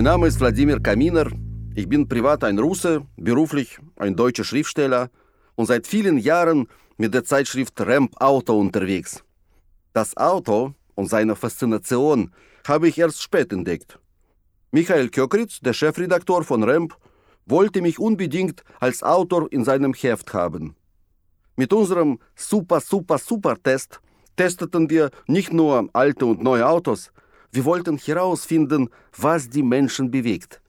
Mein Name ist Wladimir Kaminer. Ich bin privat ein Russe, beruflich ein deutscher Schriftsteller und seit vielen Jahren mit der Zeitschrift Ramp Auto unterwegs. Das Auto und seine Faszination habe ich erst spät entdeckt. Michael Kökritz, der Chefredaktor von Ramp, wollte mich unbedingt als Autor in seinem Heft haben. Mit unserem Super, Super, Super Test testeten wir nicht nur alte und neue Autos, wir wollten herausfinden, was die Menschen bewegt,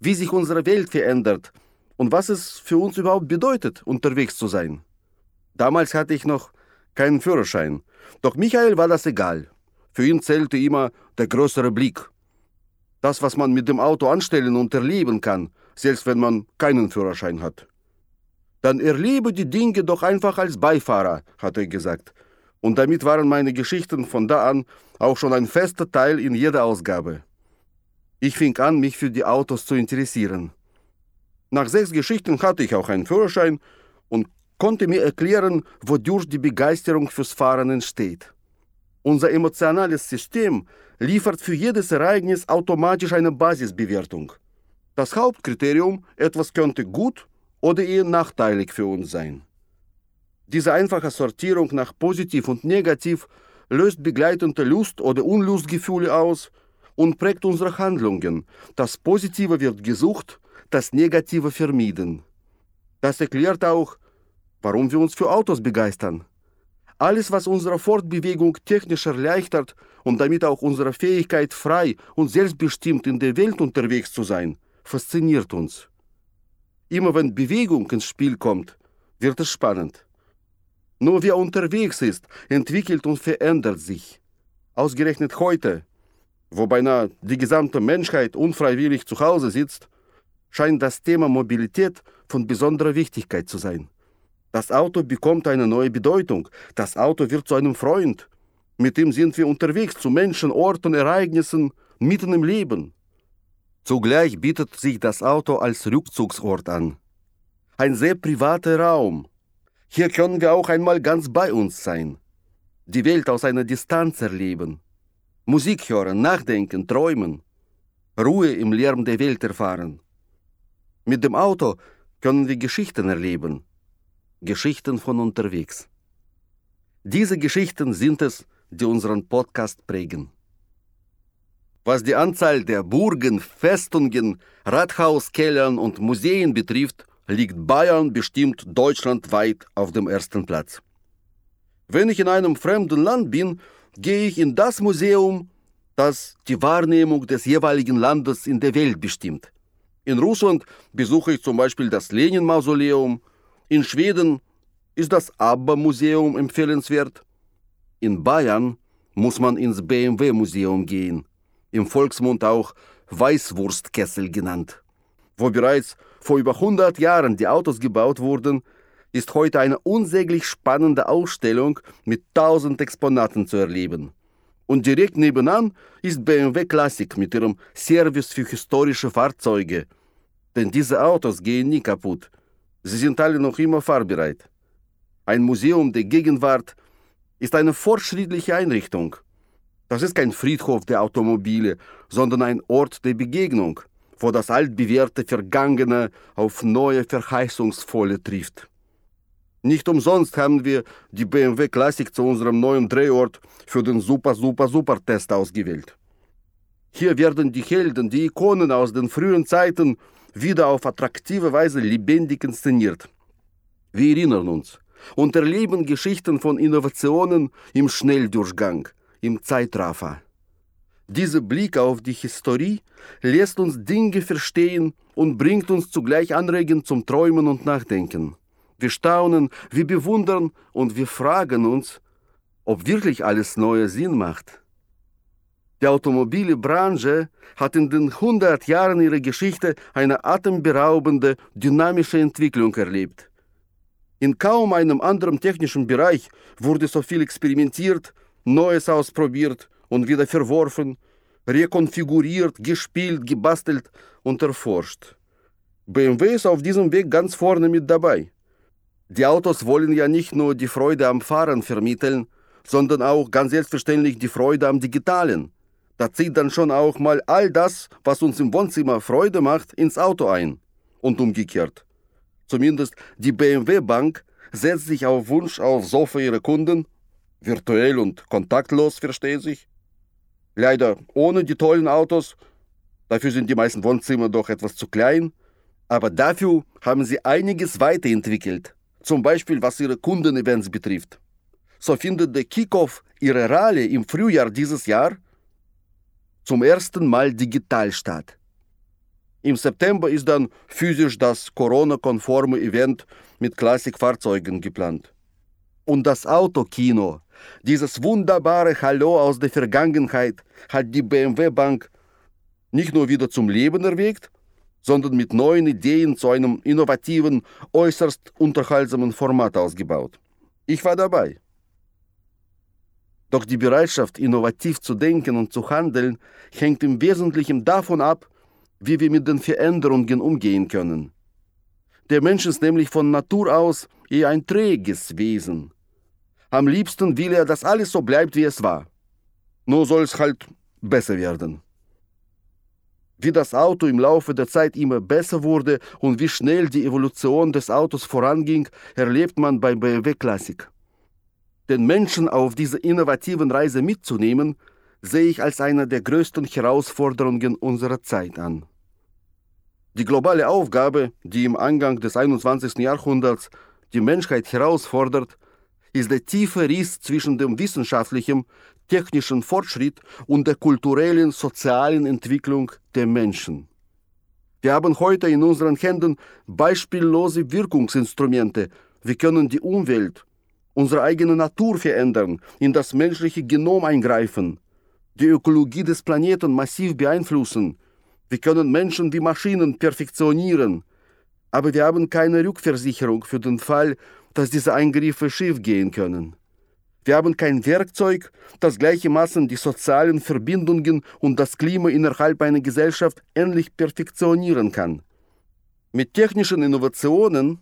wie sich unsere Welt verändert und was es für uns überhaupt bedeutet, unterwegs zu sein. Damals hatte ich noch keinen Führerschein, doch Michael war das egal. Für ihn zählte immer der größere Blick. Das, was man mit dem Auto anstellen und erleben kann, selbst wenn man keinen Führerschein hat. Dann erlebe die Dinge doch einfach als Beifahrer, hat er gesagt. Und damit waren meine Geschichten von da an auch schon ein fester Teil in jeder Ausgabe. Ich fing an, mich für die Autos zu interessieren. Nach sechs Geschichten hatte ich auch einen Führerschein und konnte mir erklären, wodurch die Begeisterung fürs Fahren entsteht. Unser emotionales System liefert für jedes Ereignis automatisch eine Basisbewertung. Das Hauptkriterium, etwas könnte gut oder eher nachteilig für uns sein. Diese einfache Sortierung nach positiv und negativ löst begleitende Lust- oder Unlustgefühle aus und prägt unsere Handlungen. Das Positive wird gesucht, das Negative vermieden. Das erklärt auch, warum wir uns für Autos begeistern. Alles, was unsere Fortbewegung technisch erleichtert und damit auch unsere Fähigkeit, frei und selbstbestimmt in der Welt unterwegs zu sein, fasziniert uns. Immer wenn Bewegung ins Spiel kommt, wird es spannend. Nur wer unterwegs ist, entwickelt und verändert sich. Ausgerechnet heute, wo beinahe die gesamte Menschheit unfreiwillig zu Hause sitzt, scheint das Thema Mobilität von besonderer Wichtigkeit zu sein. Das Auto bekommt eine neue Bedeutung. Das Auto wird zu einem Freund. Mit ihm sind wir unterwegs zu Menschen, Orten, Ereignissen, mitten im Leben. Zugleich bietet sich das Auto als Rückzugsort an. Ein sehr privater Raum, hier können wir auch einmal ganz bei uns sein, die Welt aus einer Distanz erleben, Musik hören, nachdenken, träumen, Ruhe im Lärm der Welt erfahren. Mit dem Auto können wir Geschichten erleben, Geschichten von unterwegs. Diese Geschichten sind es, die unseren Podcast prägen. Was die Anzahl der Burgen, Festungen, Rathauskellern und Museen betrifft, liegt Bayern bestimmt deutschlandweit auf dem ersten Platz. Wenn ich in einem fremden Land bin, gehe ich in das Museum, das die Wahrnehmung des jeweiligen Landes in der Welt bestimmt. In Russland besuche ich zum Beispiel das Lenin-Mausoleum, in Schweden ist das ABBA-Museum empfehlenswert, in Bayern muss man ins BMW-Museum gehen, im Volksmund auch Weißwurstkessel genannt. Wo bereits vor über 100 Jahren die Autos gebaut wurden, ist heute eine unsäglich spannende Ausstellung mit tausend Exponaten zu erleben. Und direkt nebenan ist BMW Classic mit ihrem Service für historische Fahrzeuge. Denn diese Autos gehen nie kaputt. Sie sind alle noch immer fahrbereit. Ein Museum der Gegenwart ist eine fortschrittliche Einrichtung. Das ist kein Friedhof der Automobile, sondern ein Ort der Begegnung wo das altbewährte Vergangene auf neue Verheißungsvolle trifft. Nicht umsonst haben wir die BMW Classic zu unserem neuen Drehort für den Super Super Super Test ausgewählt. Hier werden die Helden, die Ikonen aus den frühen Zeiten wieder auf attraktive Weise lebendig inszeniert. Wir erinnern uns und erleben Geschichten von Innovationen im Schnelldurchgang, im Zeitraffer. Dieser Blick auf die Historie lässt uns Dinge verstehen und bringt uns zugleich Anregen zum Träumen und Nachdenken. Wir staunen, wir bewundern und wir fragen uns, ob wirklich alles Neue Sinn macht. Die Automobilbranche hat in den 100 Jahren ihrer Geschichte eine atemberaubende, dynamische Entwicklung erlebt. In kaum einem anderen technischen Bereich wurde so viel experimentiert, Neues ausprobiert und wieder verworfen, rekonfiguriert, gespielt, gebastelt und erforscht. BMW ist auf diesem Weg ganz vorne mit dabei. Die Autos wollen ja nicht nur die Freude am Fahren vermitteln, sondern auch ganz selbstverständlich die Freude am Digitalen. Da zieht dann schon auch mal all das, was uns im Wohnzimmer Freude macht, ins Auto ein. Und umgekehrt. Zumindest die BMW Bank setzt sich auf Wunsch aufs Sofa ihrer Kunden, virtuell und kontaktlos, versteht sich. Leider ohne die tollen Autos, dafür sind die meisten Wohnzimmer doch etwas zu klein, aber dafür haben sie einiges weiterentwickelt, zum Beispiel was ihre Kundenevents betrifft. So findet der Kickoff ihrer Rallye im Frühjahr dieses Jahr zum ersten Mal digital statt. Im September ist dann physisch das Corona-konforme Event mit Klassikfahrzeugen geplant. Und das Autokino, dieses wunderbare Hallo aus der Vergangenheit, hat die BMW Bank nicht nur wieder zum Leben erweckt, sondern mit neuen Ideen zu einem innovativen, äußerst unterhaltsamen Format ausgebaut. Ich war dabei. Doch die Bereitschaft, innovativ zu denken und zu handeln, hängt im Wesentlichen davon ab, wie wir mit den Veränderungen umgehen können. Der Mensch ist nämlich von Natur aus eher ein träges Wesen. Am liebsten will er, dass alles so bleibt, wie es war. Nur soll es halt besser werden. Wie das Auto im Laufe der Zeit immer besser wurde und wie schnell die Evolution des Autos voranging, erlebt man bei BMW Classic. Den Menschen auf dieser innovativen Reise mitzunehmen, sehe ich als eine der größten Herausforderungen unserer Zeit an. Die globale Aufgabe, die im Angang des 21. Jahrhunderts die Menschheit herausfordert, ist der tiefe Riss zwischen dem wissenschaftlichen, technischen Fortschritt und der kulturellen, sozialen Entwicklung der Menschen. Wir haben heute in unseren Händen beispiellose Wirkungsinstrumente. Wir können die Umwelt, unsere eigene Natur verändern, in das menschliche Genom eingreifen, die Ökologie des Planeten massiv beeinflussen, wir können Menschen wie Maschinen perfektionieren, aber wir haben keine Rückversicherung für den Fall, dass diese Eingriffe schiefgehen können. Wir haben kein Werkzeug, das gleichermaßen die sozialen Verbindungen und das Klima innerhalb einer Gesellschaft ähnlich perfektionieren kann. Mit technischen Innovationen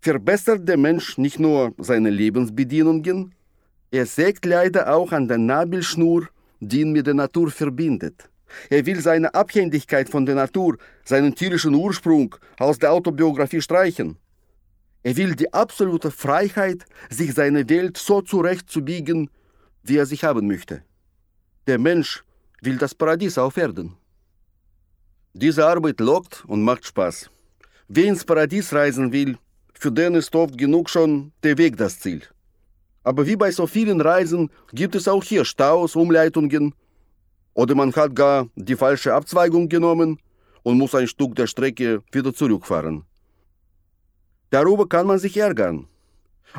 verbessert der Mensch nicht nur seine Lebensbedienungen, er sägt leider auch an der Nabelschnur, die ihn mit der Natur verbindet. Er will seine Abhängigkeit von der Natur, seinen tierischen Ursprung aus der Autobiografie streichen. Er will die absolute Freiheit, sich seine Welt so zurechtzubiegen, wie er sich haben möchte. Der Mensch will das Paradies auf Erden. Diese Arbeit lockt und macht Spaß. Wer ins Paradies reisen will, für den ist oft genug schon der Weg das Ziel. Aber wie bei so vielen Reisen gibt es auch hier Staus, Umleitungen oder man hat gar die falsche Abzweigung genommen und muss ein Stück der Strecke wieder zurückfahren. Darüber kann man sich ärgern.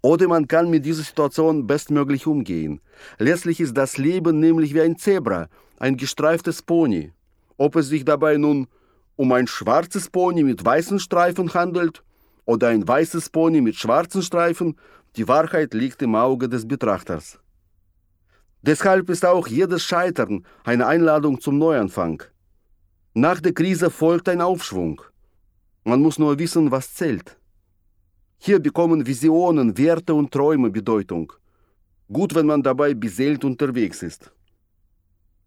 Oder man kann mit dieser Situation bestmöglich umgehen. Letztlich ist das Leben nämlich wie ein Zebra, ein gestreiftes Pony. Ob es sich dabei nun um ein schwarzes Pony mit weißen Streifen handelt oder ein weißes Pony mit schwarzen Streifen, die Wahrheit liegt im Auge des Betrachters. Deshalb ist auch jedes Scheitern eine Einladung zum Neuanfang. Nach der Krise folgt ein Aufschwung. Man muss nur wissen, was zählt. Hier bekommen Visionen, Werte und Träume Bedeutung. Gut, wenn man dabei beseelt unterwegs ist.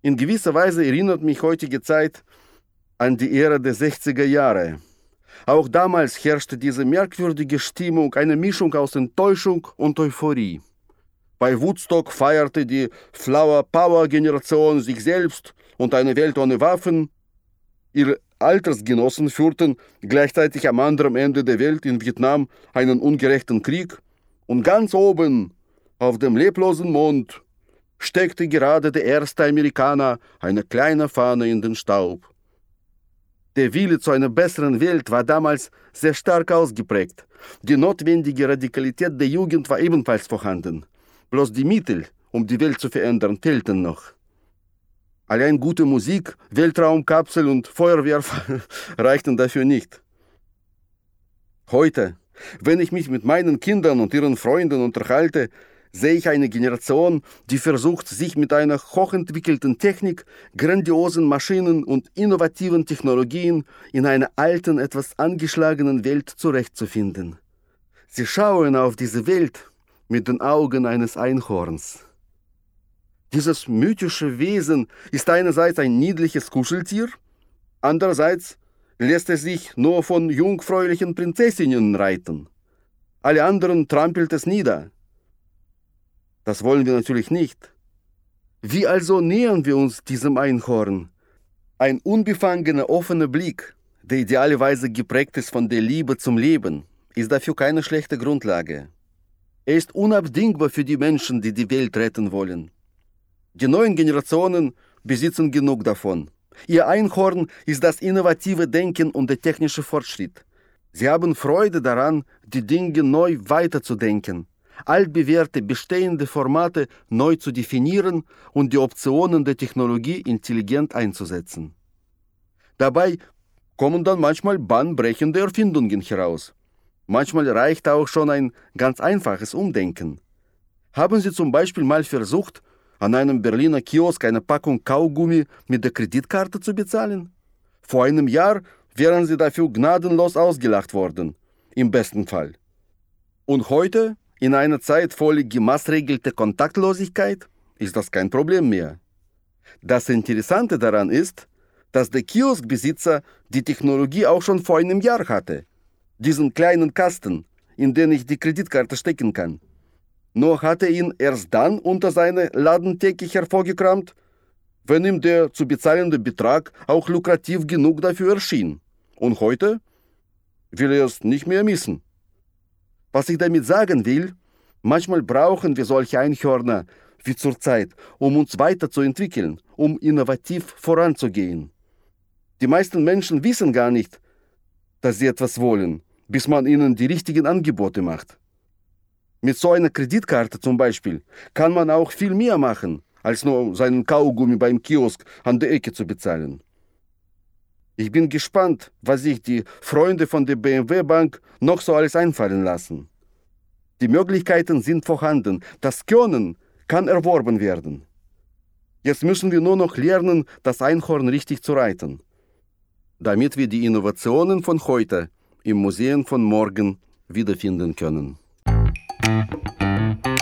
In gewisser Weise erinnert mich heutige Zeit an die Ära der 60er Jahre. Auch damals herrschte diese merkwürdige Stimmung, eine Mischung aus Enttäuschung und Euphorie. Bei Woodstock feierte die Flower Power Generation sich selbst und eine Welt ohne Waffen. Ihre Altersgenossen führten gleichzeitig am anderen Ende der Welt in Vietnam einen ungerechten Krieg. Und ganz oben, auf dem leblosen Mond, steckte gerade der erste Amerikaner eine kleine Fahne in den Staub. Der Wille zu einer besseren Welt war damals sehr stark ausgeprägt. Die notwendige Radikalität der Jugend war ebenfalls vorhanden. Bloß die Mittel, um die Welt zu verändern, fehlten noch. Allein gute Musik, Weltraumkapsel und Feuerwehr reichten dafür nicht. Heute, wenn ich mich mit meinen Kindern und ihren Freunden unterhalte, sehe ich eine Generation, die versucht, sich mit einer hochentwickelten Technik, grandiosen Maschinen und innovativen Technologien in einer alten, etwas angeschlagenen Welt zurechtzufinden. Sie schauen auf diese Welt mit den Augen eines Einhorns. Dieses mythische Wesen ist einerseits ein niedliches Kuscheltier, andererseits lässt es sich nur von jungfräulichen Prinzessinnen reiten. Alle anderen trampelt es nieder. Das wollen wir natürlich nicht. Wie also nähern wir uns diesem Einhorn? Ein unbefangener, offener Blick, der idealerweise geprägt ist von der Liebe zum Leben, ist dafür keine schlechte Grundlage. Er ist unabdingbar für die Menschen, die die Welt retten wollen. Die neuen Generationen besitzen genug davon. Ihr Einhorn ist das innovative Denken und der technische Fortschritt. Sie haben Freude daran, die Dinge neu weiterzudenken, altbewährte bestehende Formate neu zu definieren und die Optionen der Technologie intelligent einzusetzen. Dabei kommen dann manchmal bahnbrechende Erfindungen heraus. Manchmal reicht auch schon ein ganz einfaches Umdenken. Haben Sie zum Beispiel mal versucht, an einem Berliner Kiosk eine Packung Kaugummi mit der Kreditkarte zu bezahlen? Vor einem Jahr wären Sie dafür gnadenlos ausgelacht worden, im besten Fall. Und heute, in einer Zeit voller gemaßregelter Kontaktlosigkeit, ist das kein Problem mehr. Das Interessante daran ist, dass der Kioskbesitzer die Technologie auch schon vor einem Jahr hatte diesen kleinen Kasten, in den ich die Kreditkarte stecken kann. Nur hat er ihn erst dann unter seine Ladentheke hervorgekramt, wenn ihm der zu bezahlende Betrag auch lukrativ genug dafür erschien. Und heute will er es nicht mehr missen. Was ich damit sagen will, manchmal brauchen wir solche Einhörner wie zurzeit, um uns weiterzuentwickeln, um innovativ voranzugehen. Die meisten Menschen wissen gar nicht, dass sie etwas wollen, bis man ihnen die richtigen Angebote macht. Mit so einer Kreditkarte zum Beispiel kann man auch viel mehr machen, als nur seinen Kaugummi beim Kiosk an der Ecke zu bezahlen. Ich bin gespannt, was sich die Freunde von der BMW Bank noch so alles einfallen lassen. Die Möglichkeiten sind vorhanden, das Können kann erworben werden. Jetzt müssen wir nur noch lernen, das Einhorn richtig zu reiten damit wir die Innovationen von heute im Museum von morgen wiederfinden können. Thank you.